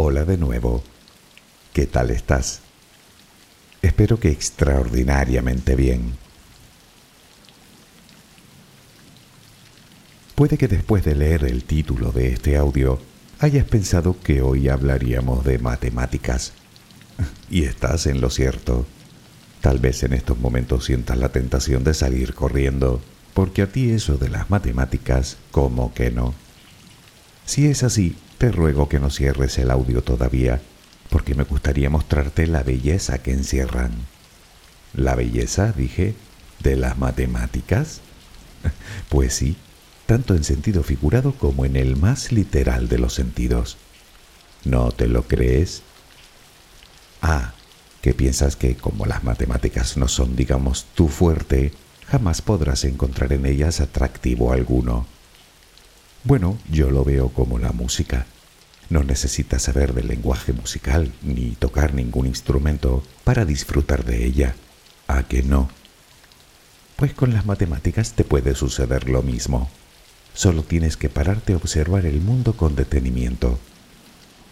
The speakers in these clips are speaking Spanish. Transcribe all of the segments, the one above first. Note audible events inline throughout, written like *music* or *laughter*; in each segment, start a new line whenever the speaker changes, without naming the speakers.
Hola de nuevo. ¿Qué tal estás? Espero que extraordinariamente bien. Puede que después de leer el título de este audio hayas pensado que hoy hablaríamos de matemáticas. *laughs* Y estás en lo cierto. Tal vez en estos momentos sientas la tentación de salir corriendo, porque a ti eso de las matemáticas, como que no. Si es así, te ruego que no cierres el audio todavía, porque me gustaría mostrarte la belleza que encierran. ¿La belleza, dije, de las matemáticas? *laughs* Pues sí, tanto en sentido figurado como en el más literal de los sentidos. ¿No te lo crees? Ah, que piensas que como las matemáticas no son, digamos, tu fuerte, jamás podrás encontrar en ellas atractivo alguno. Bueno, yo lo veo como la música. No necesitas saber del lenguaje musical ni tocar ningún instrumento para disfrutar de ella. ¿A que no? Pues con las matemáticas te puede suceder lo mismo. Solo tienes que pararte a observar el mundo con detenimiento.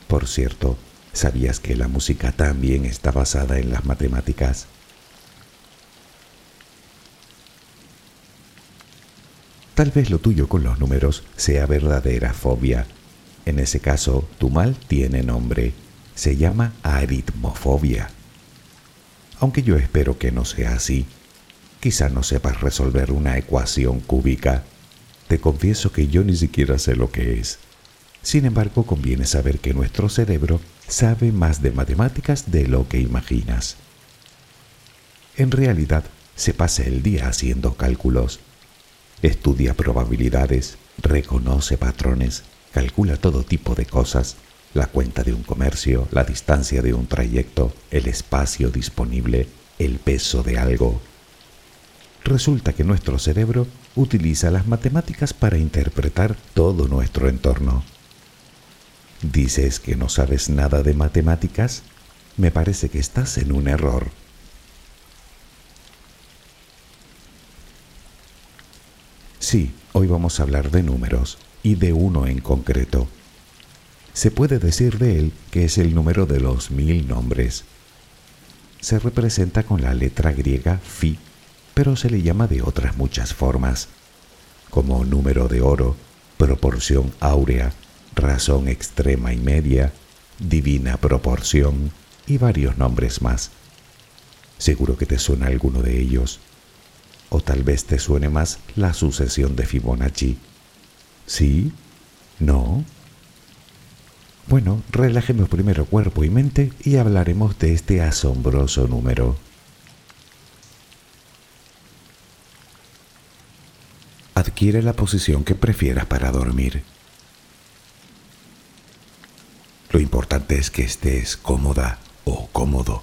Por cierto, ¿sabías que la música también está basada en las matemáticas? Tal vez lo tuyo con los números sea verdadera fobia. En ese caso, tu mal tiene nombre. Se llama aritmofobia. Aunque yo espero que no sea así. Quizá no sepas resolver una ecuación cúbica. Te confieso que yo ni siquiera sé lo que es. Sin embargo, conviene saber que nuestro cerebro sabe más de matemáticas de lo que imaginas. En realidad, se pasa el día haciendo cálculos Estudia probabilidades, reconoce patrones, calcula todo tipo de cosas, la cuenta de un comercio, la distancia de un trayecto, el espacio disponible, el peso de algo. Resulta que nuestro cerebro utiliza las matemáticas para interpretar todo nuestro entorno. ¿Dices que no sabes nada de matemáticas? Me parece que estás en un error. Sí, hoy vamos a hablar de números y de uno en concreto. Se puede decir de él que es el número de los mil nombres. Se representa con la letra griega Phi, pero se le llama de otras muchas formas, como número de oro, proporción áurea, razón extrema y media, divina proporción y varios nombres más. Seguro que te suena alguno de ellos o tal vez te suene más la sucesión de Fibonacci. ¿Sí? ¿No? Bueno, relajemos primero cuerpo y mente y hablaremos de este asombroso número. Adquiere la posición que prefieras para dormir. Lo importante es que estés cómoda o cómodo.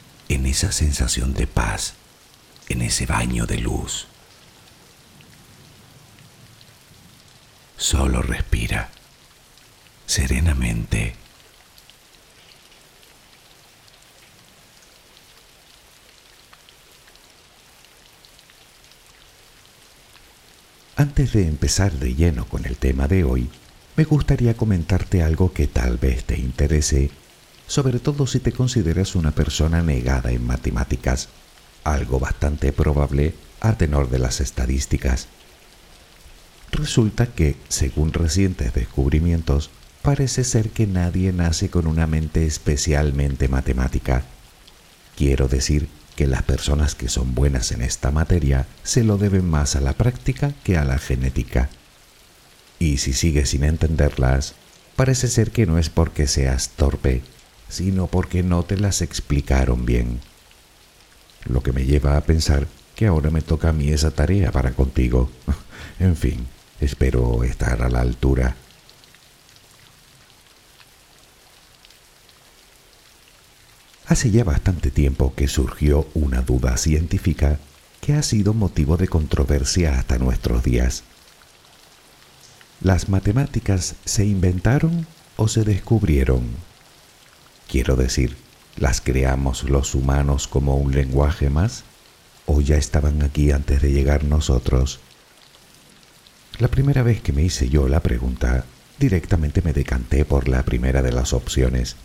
en esa sensación de paz, en ese baño de luz. Solo respira serenamente. Antes de empezar de lleno con el tema de hoy, me gustaría comentarte algo que tal vez te interese sobre todo si te consideras una persona negada en matemáticas, algo bastante probable a tenor de las estadísticas. Resulta que, según recientes descubrimientos, parece ser que nadie nace con una mente especialmente matemática. Quiero decir que las personas que son buenas en esta materia se lo deben más a la práctica que a la genética. Y si sigues sin entenderlas, parece ser que no es porque seas torpe, sino porque no te las explicaron bien. Lo que me lleva a pensar que ahora me toca a mí esa tarea para contigo. *laughs* en fin, espero estar a la altura. Hace ya bastante tiempo que surgió una duda científica que ha sido motivo de controversia hasta nuestros días. ¿Las matemáticas se inventaron o se descubrieron? Quiero decir, ¿las creamos los humanos como un lenguaje más? ¿O ya estaban aquí antes de llegar nosotros? La primera vez que me hice yo la pregunta, directamente me decanté por la primera de las opciones.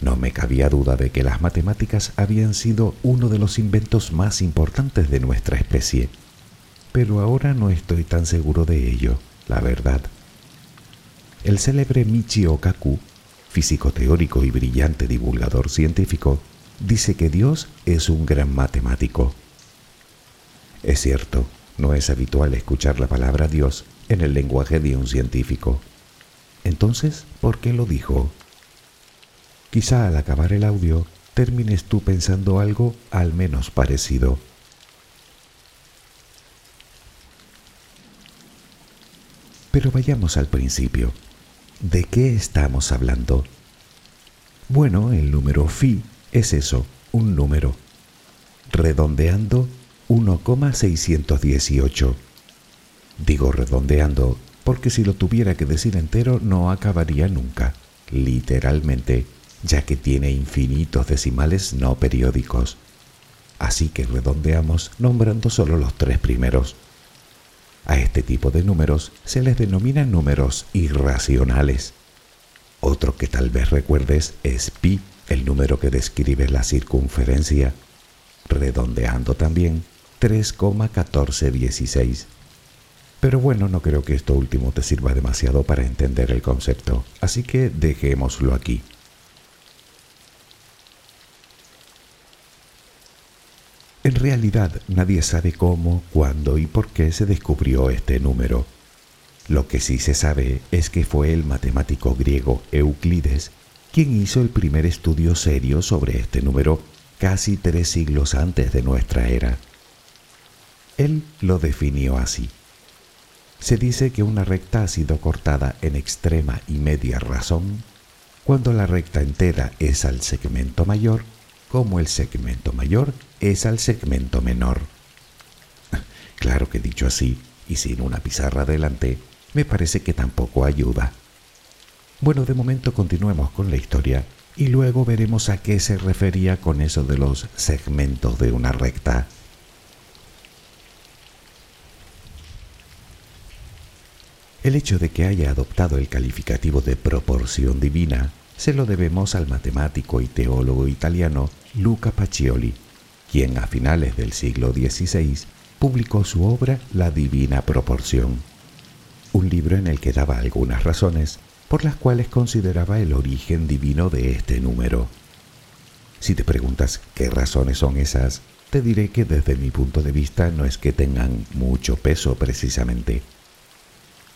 No me cabía duda de que las matemáticas habían sido uno de los inventos más importantes de nuestra especie, pero ahora no estoy tan seguro de ello, la verdad. El célebre Michio Kaku físico teórico y brillante divulgador científico, dice que Dios es un gran matemático. Es cierto, no es habitual escuchar la palabra Dios en el lenguaje de un científico. Entonces, ¿por qué lo dijo? Quizá al acabar el audio termines tú pensando algo al menos parecido. Pero vayamos al principio. ¿De qué estamos hablando? Bueno, el número phi es eso, un número. Redondeando 1,618. Digo redondeando porque si lo tuviera que decir entero no acabaría nunca. Literalmente, ya que tiene infinitos decimales no periódicos. Así que redondeamos nombrando solo los tres primeros. A este tipo de números se les denomina números irracionales. Otro que tal vez recuerdes es pi, el número que describe la circunferencia, redondeando también 3,1416. Pero bueno, no creo que esto último te sirva demasiado para entender el concepto, así que dejémoslo aquí. En realidad nadie sabe cómo, cuándo y por qué se descubrió este número. Lo que sí se sabe es que fue el matemático griego Euclides quien hizo el primer estudio serio sobre este número casi tres siglos antes de nuestra era. Él lo definió así. Se dice que una recta ha sido cortada en extrema y media razón cuando la recta entera es al segmento mayor como el segmento mayor es al segmento menor. *laughs* Claro que dicho así, y sin una pizarra delante, me parece que tampoco ayuda. Bueno, de momento continuemos con la historia y luego veremos a qué se refería con eso de los segmentos de una recta. El hecho de que haya adoptado el calificativo de proporción divina se lo debemos al matemático y teólogo italiano Luca Pacioli, quien a finales del siglo XVI publicó su obra La Divina Proporción, un libro en el que daba algunas razones por las cuales consideraba el origen divino de este número. Si te preguntas qué razones son esas, te diré que desde mi punto de vista no es que tengan mucho peso precisamente.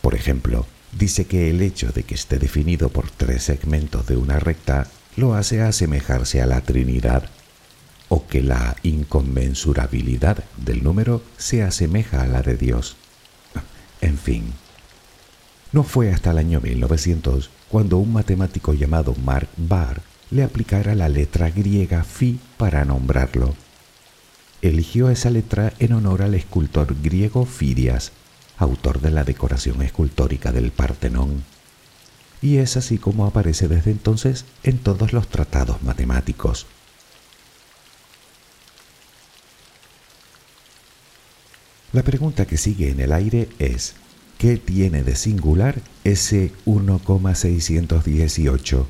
Por ejemplo, dice que el hecho de que esté definido por tres segmentos de una recta lo hace asemejarse a la Trinidad, o que la inconmensurabilidad del número se asemeja a la de Dios. En fin, no fue hasta el año 1900 cuando un matemático llamado Mark Barr le aplicara la letra griega phi para nombrarlo. Eligió esa letra en honor al escultor griego Fidias, autor de la decoración escultórica del Partenón. Y es así como aparece desde entonces en todos los tratados matemáticos. La pregunta que sigue en el aire es, ¿qué tiene de singular ese 1,618?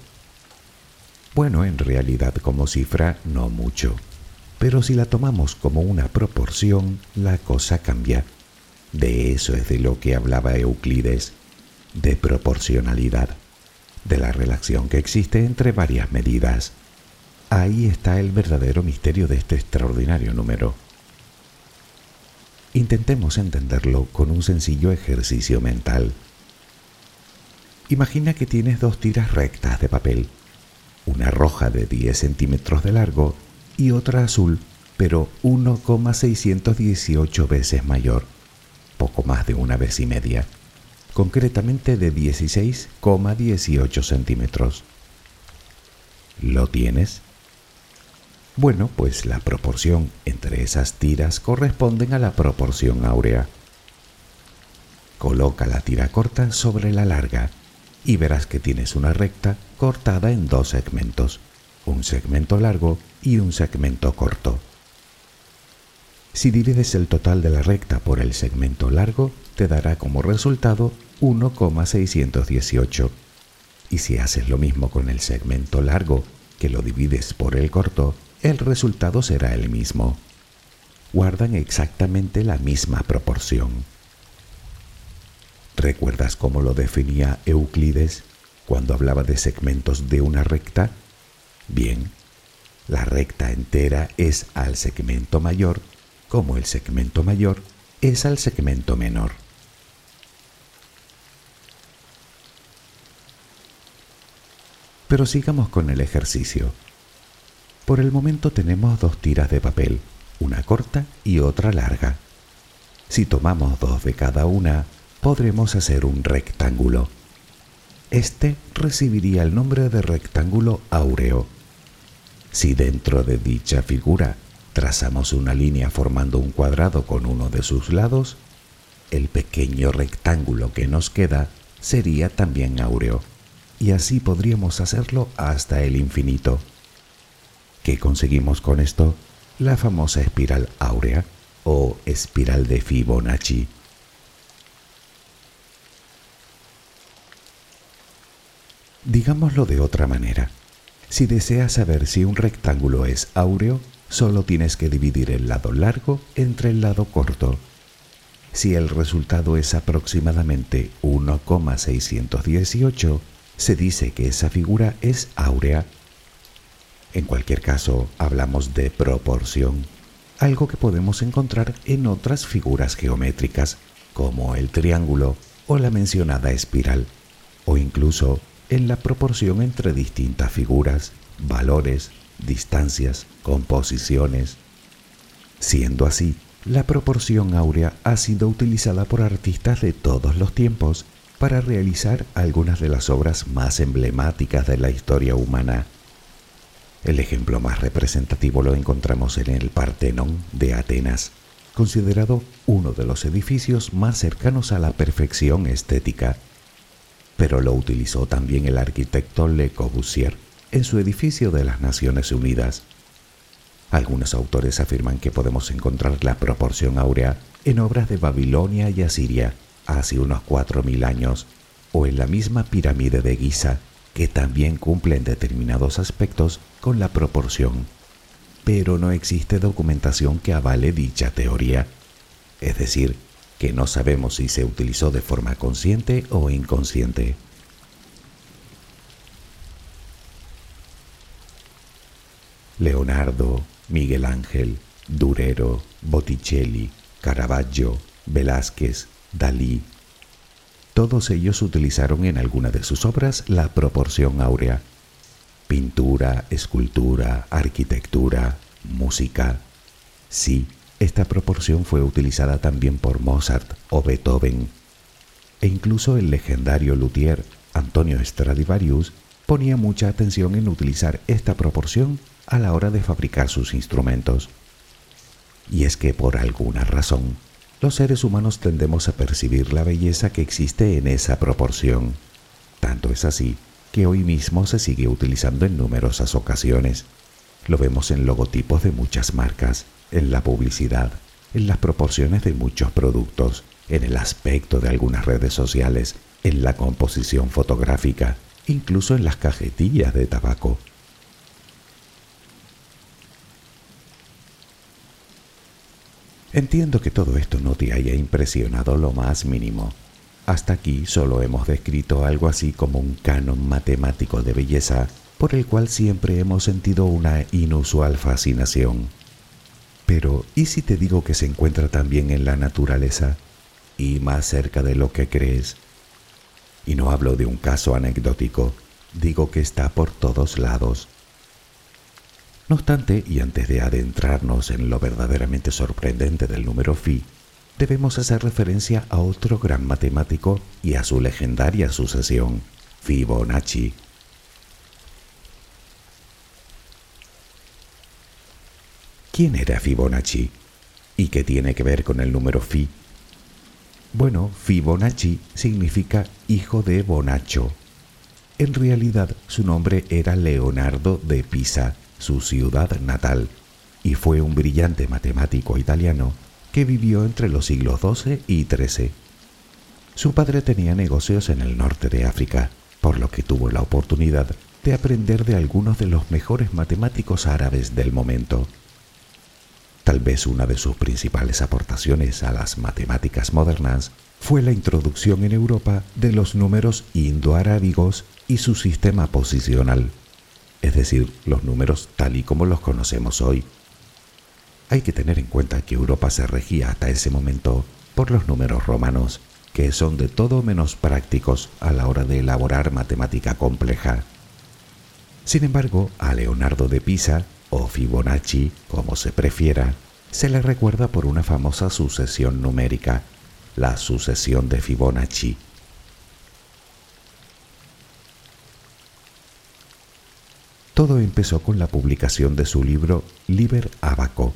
Bueno, en realidad como cifra no mucho, pero si la tomamos como una proporción, la cosa cambia. De eso es de lo que hablaba Euclides, de proporcionalidad, de la relación que existe entre varias medidas. Ahí está el verdadero misterio de este extraordinario número. Intentemos entenderlo con un sencillo ejercicio mental. Imagina que tienes dos tiras rectas de papel, una roja de 10 centímetros de largo y otra azul, pero 1,618 veces mayor poco más de una vez y media, concretamente de 16,18 centímetros. ¿Lo tienes? Bueno, pues la proporción entre esas tiras corresponden a la proporción áurea. Coloca la tira corta sobre la larga y verás que tienes una recta cortada en dos segmentos, un segmento largo y un segmento corto. Si divides el total de la recta por el segmento largo, te dará como resultado 1,618. Y si haces lo mismo con el segmento largo, que lo divides por el corto, el resultado será el mismo. Guardan exactamente la misma proporción. ¿Recuerdas cómo lo definía Euclides cuando hablaba de segmentos de una recta? Bien, la recta entera es al segmento mayor como el segmento mayor es al segmento menor. Pero sigamos con el ejercicio. Por el momento tenemos dos tiras de papel, una corta y otra larga. Si tomamos dos de cada una, podremos hacer un rectángulo. Este recibiría el nombre de rectángulo áureo. Si dentro de dicha figura trazamos una línea formando un cuadrado con uno de sus lados, el pequeño rectángulo que nos queda sería también áureo, y así podríamos hacerlo hasta el infinito. ¿Qué conseguimos con esto? La famosa espiral áurea o espiral de Fibonacci. Digámoslo de otra manera. Si deseas saber si un rectángulo es áureo, solo tienes que dividir el lado largo entre el lado corto. Si el resultado es aproximadamente 1,618, se dice que esa figura es áurea. En cualquier caso, hablamos de proporción, algo que podemos encontrar en otras figuras geométricas, como el triángulo o la mencionada espiral, o incluso en la proporción entre distintas figuras, valores, distancias, composiciones. Siendo así, la proporción áurea ha sido utilizada por artistas de todos los tiempos para realizar algunas de las obras más emblemáticas de la historia humana. El ejemplo más representativo lo encontramos en el Partenón de Atenas, considerado uno de los edificios más cercanos a la perfección estética. Pero lo utilizó también el arquitecto Le Corbusier en su edificio de las Naciones Unidas. Algunos autores afirman que podemos encontrar la proporción áurea en obras de Babilonia y Asiria, hace unos 4.000 años, o en la misma pirámide de Giza, que también cumple en determinados aspectos con la proporción. Pero no existe documentación que avale dicha teoría, es decir, que no sabemos si se utilizó de forma consciente o inconsciente. Leonardo, Miguel Ángel, Durero, Botticelli, Caravaggio, Velázquez, Dalí. Todos ellos utilizaron en alguna de sus obras la proporción áurea. Pintura, escultura, arquitectura, música. Sí, esta proporción fue utilizada también por Mozart o Beethoven. E incluso el legendario luthier Antonio Stradivarius ponía mucha atención en utilizar esta proporción a la hora de fabricar sus instrumentos. Y es que por alguna razón, los seres humanos tendemos a percibir la belleza que existe en esa proporción. Tanto es así que hoy mismo se sigue utilizando en numerosas ocasiones. Lo vemos en logotipos de muchas marcas, en la publicidad, en las proporciones de muchos productos, en el aspecto de algunas redes sociales, en la composición fotográfica, incluso en las cajetillas de tabaco. Entiendo que todo esto no te haya impresionado lo más mínimo. Hasta aquí solo hemos descrito algo así como un canon matemático de belleza por el cual siempre hemos sentido una inusual fascinación. Pero, ¿y si te digo que se encuentra también en la naturaleza y más cerca de lo que crees? Y no hablo de un caso anecdótico, digo que está por todos lados no obstante, y antes de adentrarnos en lo verdaderamente sorprendente del número phi, debemos hacer referencia a otro gran matemático y a su legendaria sucesión, Fibonacci. ¿Quién era Fibonacci? ¿Y qué tiene que ver con el número phi? Bueno, Fibonacci significa hijo de Bonacho. En realidad su nombre era Leonardo de Pisa su ciudad natal, y fue un brillante matemático italiano que vivió entre los siglos XII y XIII. Su padre tenía negocios en el norte de África, por lo que tuvo la oportunidad de aprender de algunos de los mejores matemáticos árabes del momento. Tal vez una de sus principales aportaciones a las matemáticas modernas fue la introducción en Europa de los números indoarábigos y su sistema posicional es decir, los números tal y como los conocemos hoy. Hay que tener en cuenta que Europa se regía hasta ese momento por los números romanos, que son de todo menos prácticos a la hora de elaborar matemática compleja. Sin embargo, a Leonardo de Pisa, o Fibonacci, como se prefiera, se le recuerda por una famosa sucesión numérica, la sucesión de Fibonacci, Todo empezó con la publicación de su libro Liber Abaco,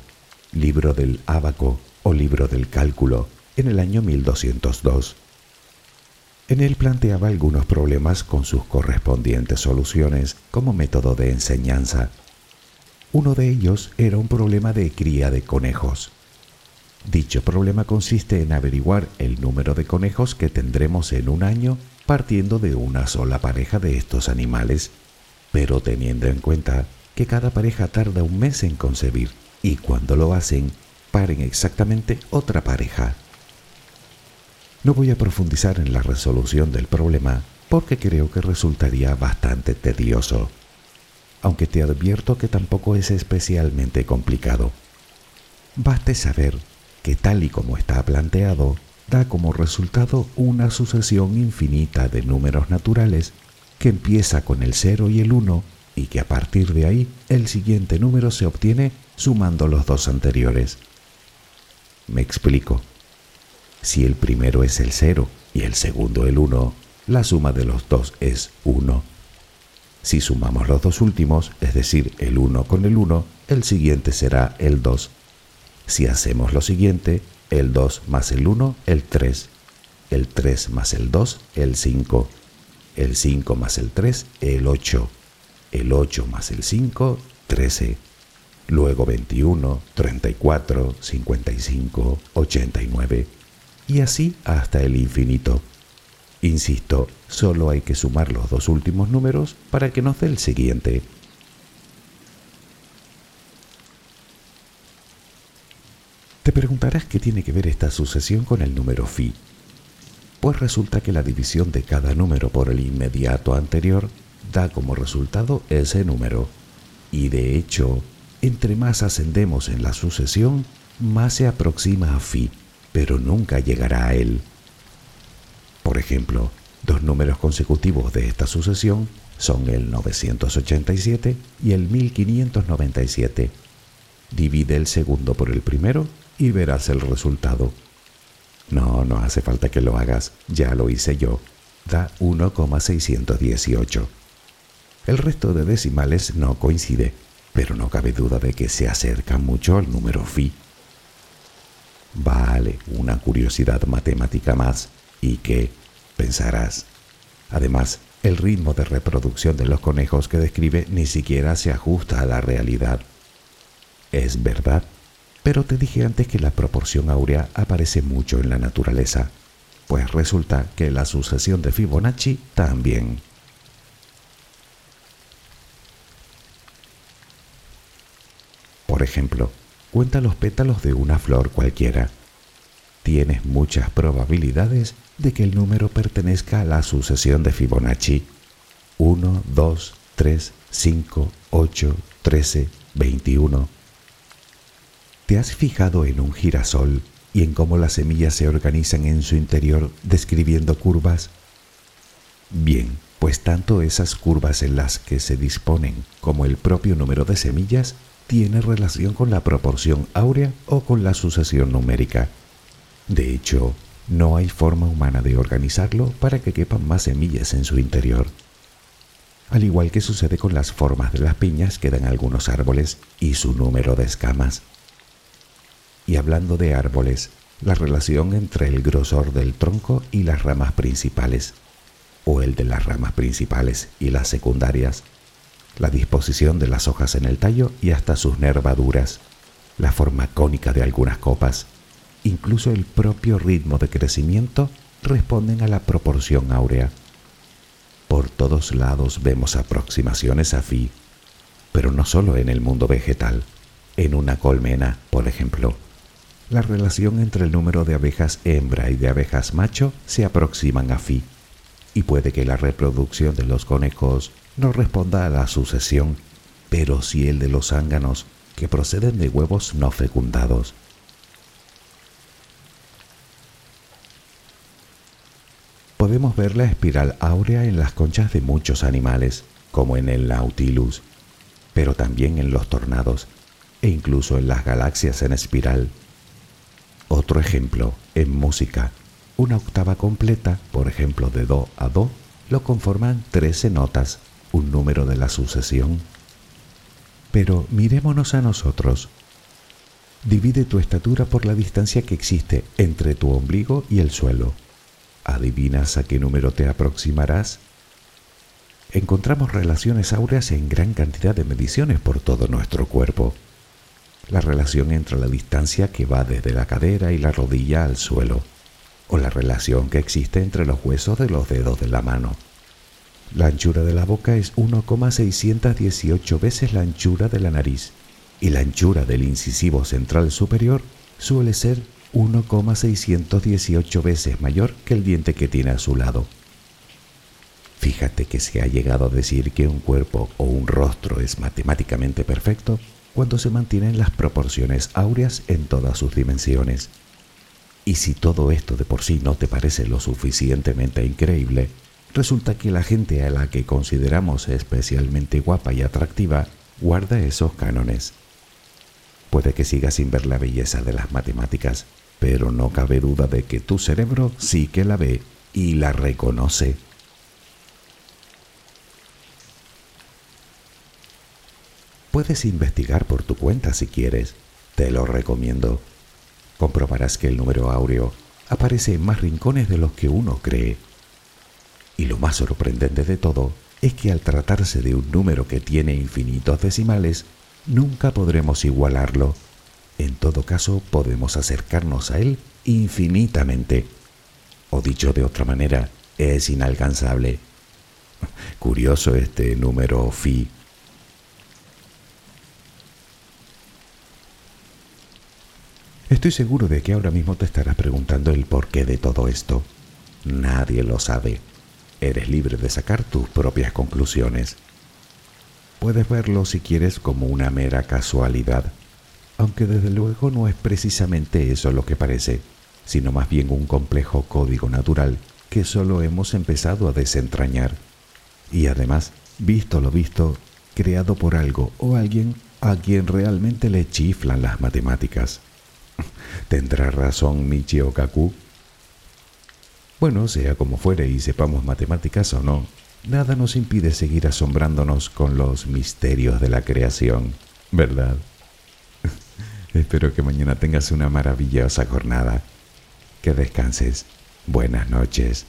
libro del Abaco o libro del cálculo, en el año 1202. En él planteaba algunos problemas con sus correspondientes soluciones como método de enseñanza. Uno de ellos era un problema de cría de conejos. Dicho problema consiste en averiguar el número de conejos que tendremos en un año partiendo de una sola pareja de estos animales, pero teniendo en cuenta que cada pareja tarda un mes en concebir y cuando lo hacen, paren exactamente otra pareja. No voy a profundizar en la resolución del problema porque creo que resultaría bastante tedioso, aunque te advierto que tampoco es especialmente complicado. Baste saber que tal y como está planteado, da como resultado una sucesión infinita de números naturales que empieza con el 0 y el 1 y que a partir de ahí el siguiente número se obtiene sumando los dos anteriores. Me explico. Si el primero es el 0 y el segundo el 1, la suma de los dos es 1. Si sumamos los dos últimos, es decir, el 1 con el 1, el siguiente será el 2. Si hacemos lo siguiente, el 2 más el 1, el 3. El 3 más el 2, el 5. El 5 más el 3, el 8. El 8 más el 5, 13. Luego 21, 34, 55, 89 y así hasta el infinito. Insisto, solo hay que sumar los dos últimos números para que nos dé el siguiente. Te preguntarás qué tiene que ver esta sucesión con el número phi. Pues resulta que la división de cada número por el inmediato anterior da como resultado ese número. Y de hecho, entre más ascendemos en la sucesión, más se aproxima a phi pero nunca llegará a él. Por ejemplo, dos números consecutivos de esta sucesión son el 987 y el 1597. Divide el segundo por el primero y verás el resultado. No, no hace falta que lo hagas, ya lo hice yo. Da 1,618. El resto de decimales no coincide, pero no cabe duda de que se acerca mucho al número phi. Vale, una curiosidad matemática más. ¿Y qué? Pensarás. Además, el ritmo de reproducción de los conejos que describe ni siquiera se ajusta a la realidad. Es verdad, pero te dije antes que la proporción áurea aparece mucho en la naturaleza, pues resulta que la sucesión de Fibonacci también. Por ejemplo, Cuenta los pétalos de una flor cualquiera. Tienes muchas probabilidades de que el número pertenezca a la sucesión de Fibonacci. 1, 2, 3, 5, 8, 13, 21. ¿Te has fijado en un girasol y en cómo las semillas se organizan en su interior describiendo curvas? Bien, pues tanto esas curvas en las que se disponen como el propio número de semillas tiene relación con la proporción áurea o con la sucesión numérica. De hecho, no hay forma humana de organizarlo para que quepan más semillas en su interior. Al igual que sucede con las formas de las piñas que dan algunos árboles y su número de escamas. Y hablando de árboles, la relación entre el grosor del tronco y las ramas principales, o el de las ramas principales y las secundarias, la disposición de las hojas en el tallo y hasta sus nervaduras, la forma cónica de algunas copas, incluso el propio ritmo de crecimiento responden a la proporción áurea. Por todos lados vemos aproximaciones a Phi, pero no solo en el mundo vegetal. En una colmena, por ejemplo, la relación entre el número de abejas hembra y de abejas macho se aproximan a Phi, y puede que la reproducción de los conejos no responda a la sucesión, pero sí el de los zánganos que proceden de huevos no fecundados. Podemos ver la espiral áurea en las conchas de muchos animales, como en el Nautilus, pero también en los tornados e incluso en las galaxias en espiral. Otro ejemplo, en música, una octava completa, por ejemplo de Do a Do, lo conforman 13 notas un número de la sucesión. Pero mirémonos a nosotros. Divide tu estatura por la distancia que existe entre tu ombligo y el suelo. ¿Adivinas a qué número te aproximarás? Encontramos relaciones áureas en gran cantidad de mediciones por todo nuestro cuerpo. La relación entre la distancia que va desde la cadera y la rodilla al suelo, o la relación que existe entre los huesos de los dedos de la mano. La anchura de la boca es 1,618 veces la anchura de la nariz y la anchura del incisivo central superior suele ser 1,618 veces mayor que el diente que tiene a su lado. Fíjate que se ha llegado a decir que un cuerpo o un rostro es matemáticamente perfecto cuando se mantienen las proporciones áureas en todas sus dimensiones. Y si todo esto de por sí no te parece lo suficientemente increíble, resulta que la gente a la que consideramos especialmente guapa y atractiva guarda esos cánones. Puede que sigas sin ver la belleza de las matemáticas, pero no cabe duda de que tu cerebro sí que la ve y la reconoce. Puedes investigar por tu cuenta si quieres, te lo recomiendo. Comprobarás que el número áureo aparece en más rincones de los que uno cree. Y lo más sorprendente de todo es que al tratarse de un número que tiene infinitos decimales, nunca podremos igualarlo. En todo caso, podemos acercarnos a él infinitamente. O dicho de otra manera, es inalcanzable. *laughs* Curioso este número phi. Estoy seguro de que ahora mismo te estarás preguntando el porqué de todo esto. Nadie lo sabe. Eres libre de sacar tus propias conclusiones. Puedes verlo si quieres como una mera casualidad, aunque desde luego no es precisamente eso lo que parece, sino más bien un complejo código natural que solo hemos empezado a desentrañar. Y además, visto lo visto, creado por algo o alguien a quien realmente le chiflan las matemáticas. *laughs* ¿Tendrá razón Michio Kaku? Bueno, sea como fuere y sepamos matemáticas o no, nada nos impide seguir asombrándonos con los misterios de la creación, ¿verdad? *laughs* Espero que mañana tengas una maravillosa jornada. Que descanses. Buenas noches.